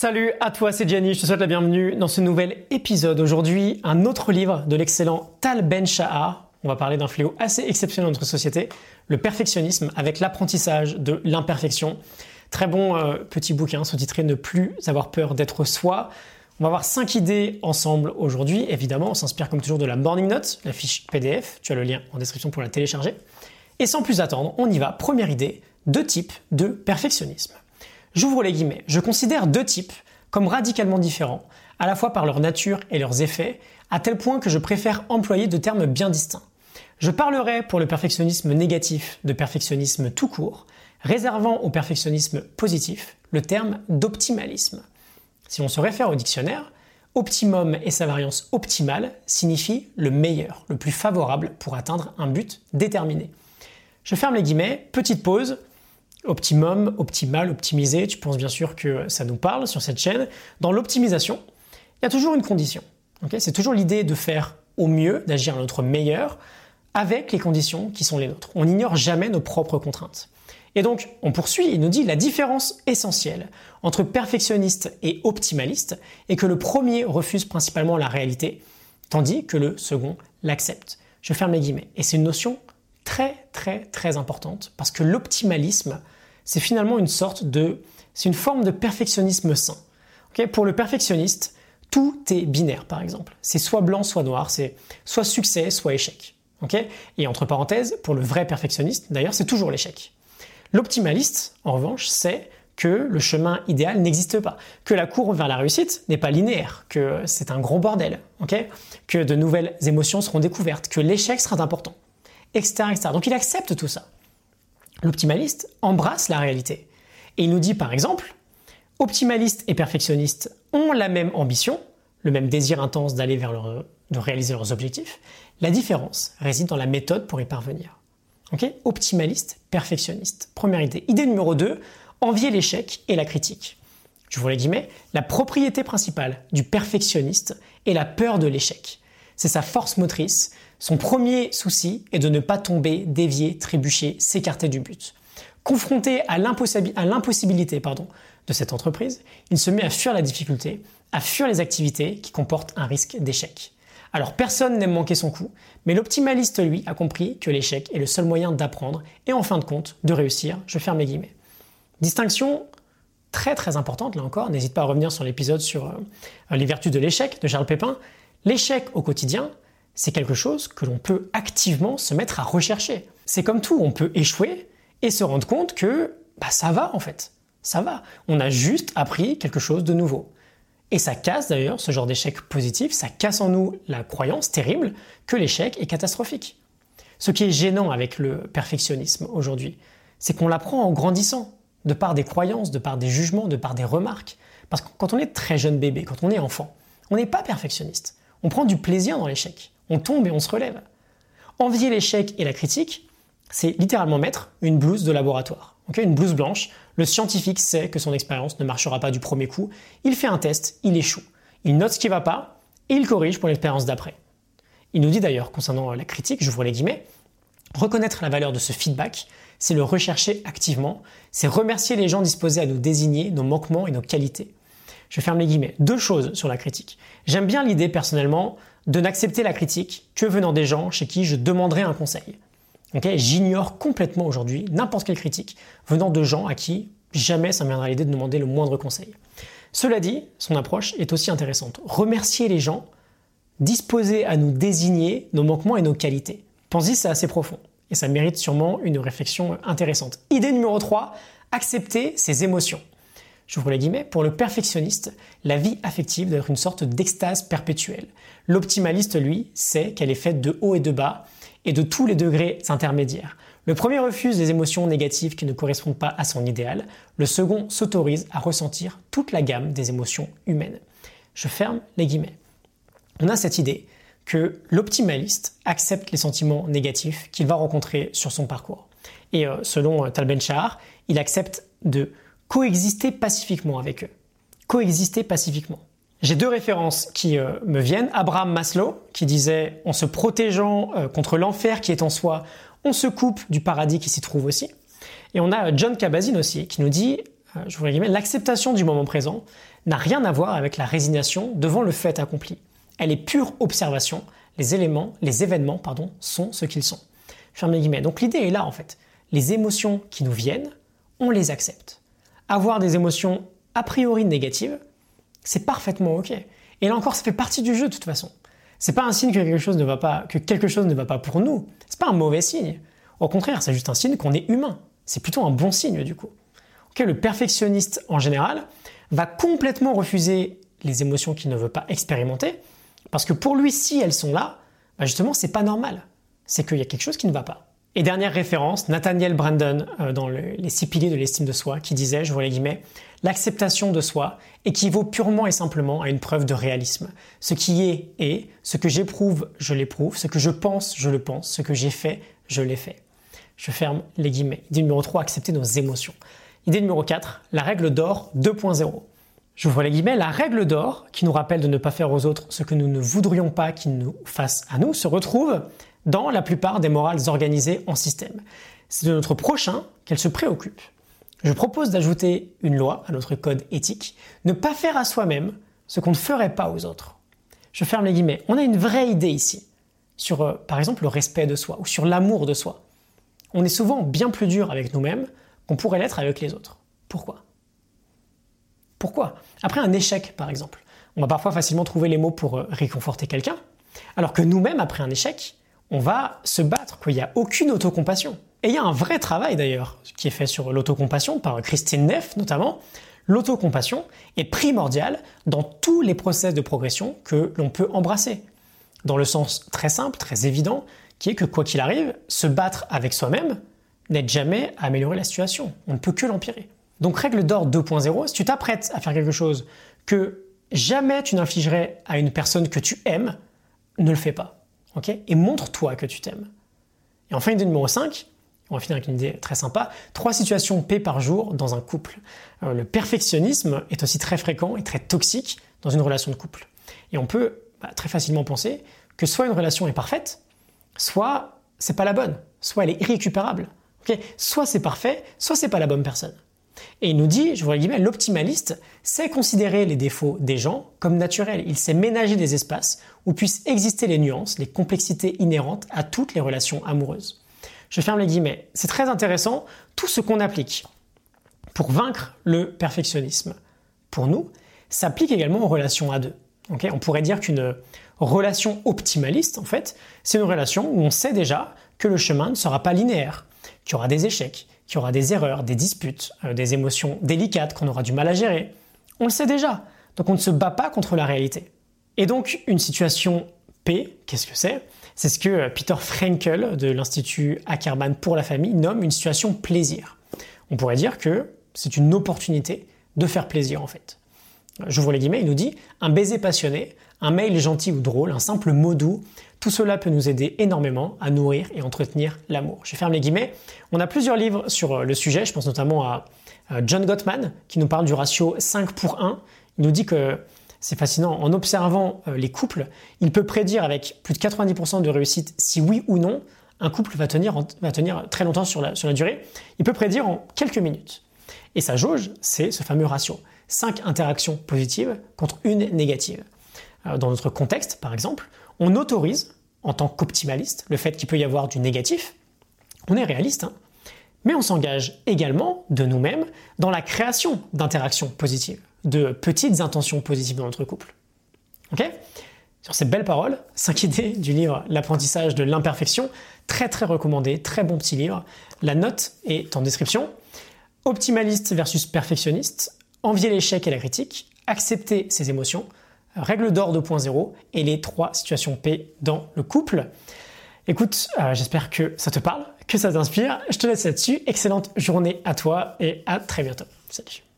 Salut à toi, c'est Gianni, je te souhaite la bienvenue dans ce nouvel épisode. Aujourd'hui, un autre livre de l'excellent Tal Ben Shahar. On va parler d'un fléau assez exceptionnel dans notre société, le perfectionnisme avec l'apprentissage de l'imperfection. Très bon euh, petit bouquin sous-titré Ne plus avoir peur d'être soi. On va voir cinq idées ensemble aujourd'hui. Évidemment, on s'inspire comme toujours de la Morning Note, la fiche PDF. Tu as le lien en description pour la télécharger. Et sans plus attendre, on y va. Première idée, deux types de perfectionnisme. J'ouvre les guillemets. Je considère deux types comme radicalement différents, à la fois par leur nature et leurs effets, à tel point que je préfère employer deux termes bien distincts. Je parlerai pour le perfectionnisme négatif de perfectionnisme tout court, réservant au perfectionnisme positif le terme d'optimalisme. Si on se réfère au dictionnaire, optimum et sa variance optimale signifient le meilleur, le plus favorable pour atteindre un but déterminé. Je ferme les guillemets, petite pause, optimum, optimal, optimisé, tu penses bien sûr que ça nous parle sur cette chaîne. Dans l'optimisation, il y a toujours une condition. c'est toujours l'idée de faire au mieux, d'agir à notre meilleur, avec les conditions qui sont les nôtres. On n'ignore jamais nos propres contraintes. Et donc, on poursuit, il nous dit la différence essentielle entre perfectionniste et optimaliste est que le premier refuse principalement la réalité, tandis que le second l'accepte. Je ferme les guillemets. Et c'est une notion très très très importante parce que l'optimalisme, c'est finalement une sorte de, c'est une forme de perfectionnisme sain. Pour le perfectionniste, tout est binaire par exemple. C'est soit blanc, soit noir, c'est soit succès, soit échec. Et entre parenthèses, pour le vrai perfectionniste, d'ailleurs, c'est toujours l'échec. L'optimaliste, en revanche, sait que le chemin idéal n'existe pas, que la courbe vers la réussite n'est pas linéaire, que c'est un gros bordel, que de nouvelles émotions seront découvertes, que l'échec sera important, Donc il accepte tout ça. L'optimaliste embrasse la réalité. Et il nous dit par exemple, optimaliste et perfectionniste ont la même ambition, le même désir intense d'aller vers leur, de réaliser leurs objectifs. La différence réside dans la méthode pour y parvenir. Optimaliste, perfectionniste. Première idée. Idée numéro 2, envier l'échec et la critique. Je vous les guillemets, la propriété principale du perfectionniste est la peur de l'échec. C'est sa force motrice. Son premier souci est de ne pas tomber, dévier, trébucher, s'écarter du but. Confronté à l'impossibilité de cette entreprise, il se met à fuir la difficulté, à fuir les activités qui comportent un risque d'échec. Alors personne n'aime manquer son coup, mais l'optimaliste, lui, a compris que l'échec est le seul moyen d'apprendre et en fin de compte de réussir. Je ferme les guillemets. Distinction très très importante, là encore, n'hésite pas à revenir sur l'épisode sur euh, les vertus de l'échec de Charles Pépin. L'échec au quotidien, c'est quelque chose que l'on peut activement se mettre à rechercher. C'est comme tout, on peut échouer et se rendre compte que bah, ça va en fait. Ça va. On a juste appris quelque chose de nouveau. Et ça casse d'ailleurs ce genre d'échec positif, ça casse en nous la croyance terrible que l'échec est catastrophique. Ce qui est gênant avec le perfectionnisme aujourd'hui, c'est qu'on l'apprend en grandissant, de par des croyances, de par des jugements, de par des remarques. Parce que quand on est très jeune bébé, quand on est enfant, on n'est pas perfectionniste. On prend du plaisir dans l'échec. On tombe et on se relève. Envier l'échec et la critique, c'est littéralement mettre une blouse de laboratoire. une blouse blanche, le scientifique sait que son expérience ne marchera pas du premier coup, il fait un test, il échoue. Il note ce qui ne va pas et il corrige pour l'expérience d'après. Il nous dit d'ailleurs, concernant la critique, j'ouvre les guillemets, reconnaître la valeur de ce feedback, c'est le rechercher activement, c'est remercier les gens disposés à nous désigner nos manquements et nos qualités. Je ferme les guillemets. Deux choses sur la critique. J'aime bien l'idée personnellement de n'accepter la critique que venant des gens chez qui je demanderai un conseil. J'ignore complètement aujourd'hui n'importe quelle critique venant de gens à qui jamais ça me viendra l'idée de demander le moindre conseil. Cela dit, son approche est aussi intéressante. Remercier les gens disposés à nous désigner nos manquements et nos qualités. Pensez, c'est assez profond et ça mérite sûrement une réflexion intéressante. Idée numéro 3, accepter ses émotions. J'ouvre les guillemets, pour le perfectionniste, la vie affective doit être une sorte d'extase perpétuelle. L'optimaliste, lui, sait qu'elle est faite de haut et de bas, et de tous les degrés intermédiaires. Le premier refuse les émotions négatives qui ne correspondent pas à son idéal, le second s'autorise à ressentir toute la gamme des émotions humaines. Je ferme les guillemets. On a cette idée que l'optimaliste accepte les sentiments négatifs qu'il va rencontrer sur son parcours. Et euh, selon euh, Tal Ben il accepte de coexister pacifiquement avec eux. Coexister pacifiquement. J'ai deux références qui euh, me viennent. Abraham Maslow, qui disait En se protégeant euh, contre l'enfer qui est en soi, on se coupe du paradis qui s'y trouve aussi. Et on a John Kabat-Zinn aussi, qui nous dit, euh, je vous l'acceptation du moment présent n'a rien à voir avec la résignation devant le fait accompli. Elle est pure observation. Les éléments, les événements, pardon, sont ce qu'ils sont. Fermez guillemets. Donc l'idée est là en fait. Les émotions qui nous viennent, on les accepte. Avoir des émotions a priori négatives, c'est parfaitement ok. Et là encore, ça fait partie du jeu de toute façon. C'est pas un signe que quelque chose ne va pas, que quelque chose ne va pas pour nous. C'est pas un mauvais signe. Au contraire, c'est juste un signe qu'on est humain. C'est plutôt un bon signe du coup. le perfectionniste en général va complètement refuser les émotions qu'il ne veut pas expérimenter parce que pour lui, si elles sont là, bah justement, c'est pas normal. C'est qu'il y a quelque chose qui ne va pas. Et dernière référence, Nathaniel Brandon euh, dans les six piliers de l'estime de soi qui disait, je vois les guillemets, l'acceptation de soi équivaut purement et simplement à une preuve de réalisme. Ce qui est est, ce que j'éprouve, je l'éprouve, ce que je pense, je le pense, ce que j'ai fait, je l'ai fait. Je ferme les guillemets. Idée numéro 3, accepter nos émotions. Idée numéro 4, la règle d'or 2.0. J'ouvre les guillemets, la règle d'or, qui nous rappelle de ne pas faire aux autres ce que nous ne voudrions pas qu'ils nous fassent à nous, se retrouve dans la plupart des morales organisées en système. C'est de notre prochain qu'elle se préoccupe. Je propose d'ajouter une loi à notre code éthique, ne pas faire à soi-même ce qu'on ne ferait pas aux autres. Je ferme les guillemets. On a une vraie idée ici sur, euh, par exemple, le respect de soi ou sur l'amour de soi. On est souvent bien plus dur avec nous-mêmes qu'on pourrait l'être avec les autres. Pourquoi? Pourquoi? Après un échec, par exemple, on va parfois facilement trouver les mots pour euh, réconforter quelqu'un, alors que nous-mêmes, après un échec, on va se battre, qu'il n'y a aucune autocompassion. Et il y a un vrai travail d'ailleurs qui est fait sur l'autocompassion par Christine Neff notamment. L'autocompassion est primordiale dans tous les process de progression que l'on peut embrasser. Dans le sens très simple, très évident, qui est que quoi qu'il arrive, se battre avec soi-même n'aide jamais à améliorer la situation. On ne peut que l'empirer. Donc règle d'or 2.0, si tu t'apprêtes à faire quelque chose que jamais tu n'infligerais à une personne que tu aimes, ne le fais pas et montre-toi que tu t'aimes. Et enfin, idée numéro 5, on va finir avec une idée très sympa, trois situations P par jour dans un couple. Euh, le perfectionnisme est aussi très fréquent et très toxique dans une relation de couple. Et on peut bah, très facilement penser que soit une relation est parfaite, soit c'est pas la bonne, soit elle est irrécupérable. soit c'est parfait, soit c'est pas la bonne personne. Et il nous dit, je vous guillemets, l'optimaliste sait considérer les défauts des gens comme naturels. Il sait ménager des espaces où puissent exister les nuances, les complexités inhérentes à toutes les relations amoureuses. Je ferme les guillemets. C'est très intéressant, tout ce qu'on applique pour vaincre le perfectionnisme, pour nous, s'applique également aux relations à deux. on pourrait dire qu'une relation optimaliste, en fait, c'est une relation où on sait déjà que le chemin ne sera pas linéaire, qu'il y aura des échecs, qu'il y aura des erreurs, des disputes, euh, des émotions délicates qu'on aura du mal à gérer. On le sait déjà, donc on ne se bat pas contre la réalité. Et donc une situation P, qu'est-ce que c'est? C'est ce que euh, Peter Frankel de l'Institut Ackerman pour la famille nomme une situation plaisir. On pourrait dire que c'est une opportunité de faire plaisir en fait. J'ouvre les guillemets, il nous dit un baiser passionné, un mail gentil ou drôle, un simple mot doux, tout cela peut nous aider énormément à nourrir et entretenir l'amour. Je ferme les guillemets. On a plusieurs livres sur euh, le sujet, je pense notamment à John Gottman qui nous parle du ratio 5 pour 1. Il nous dit que c'est fascinant, en observant euh, les couples, il peut prédire avec plus de 90% de réussite si oui ou non un couple va tenir, va tenir très longtemps sur la, sur la durée. Il peut prédire en quelques minutes. Et sa jauge, c'est ce fameux ratio. 5 interactions positives contre une négative. Euh, dans notre contexte, par exemple, on autorise, en tant qu'optimaliste, le fait qu'il peut y avoir du négatif. On est réaliste, hein. mais on s'engage également de nous-mêmes dans la création d'interactions positives, de petites intentions positives dans notre couple. Ok? Sur ces belles paroles, 5 idées du livre L'apprentissage de l'imperfection, très très recommandé, très bon petit livre. La note est en description. Optimaliste versus perfectionniste, envier l'échec et la critique, accepter ses émotions, règle d'or 2.0 et les trois situations P dans le couple. Écoute, euh, j'espère que ça te parle, que ça t'inspire. Je te laisse là-dessus. Excellente journée à toi et à très bientôt. Salut.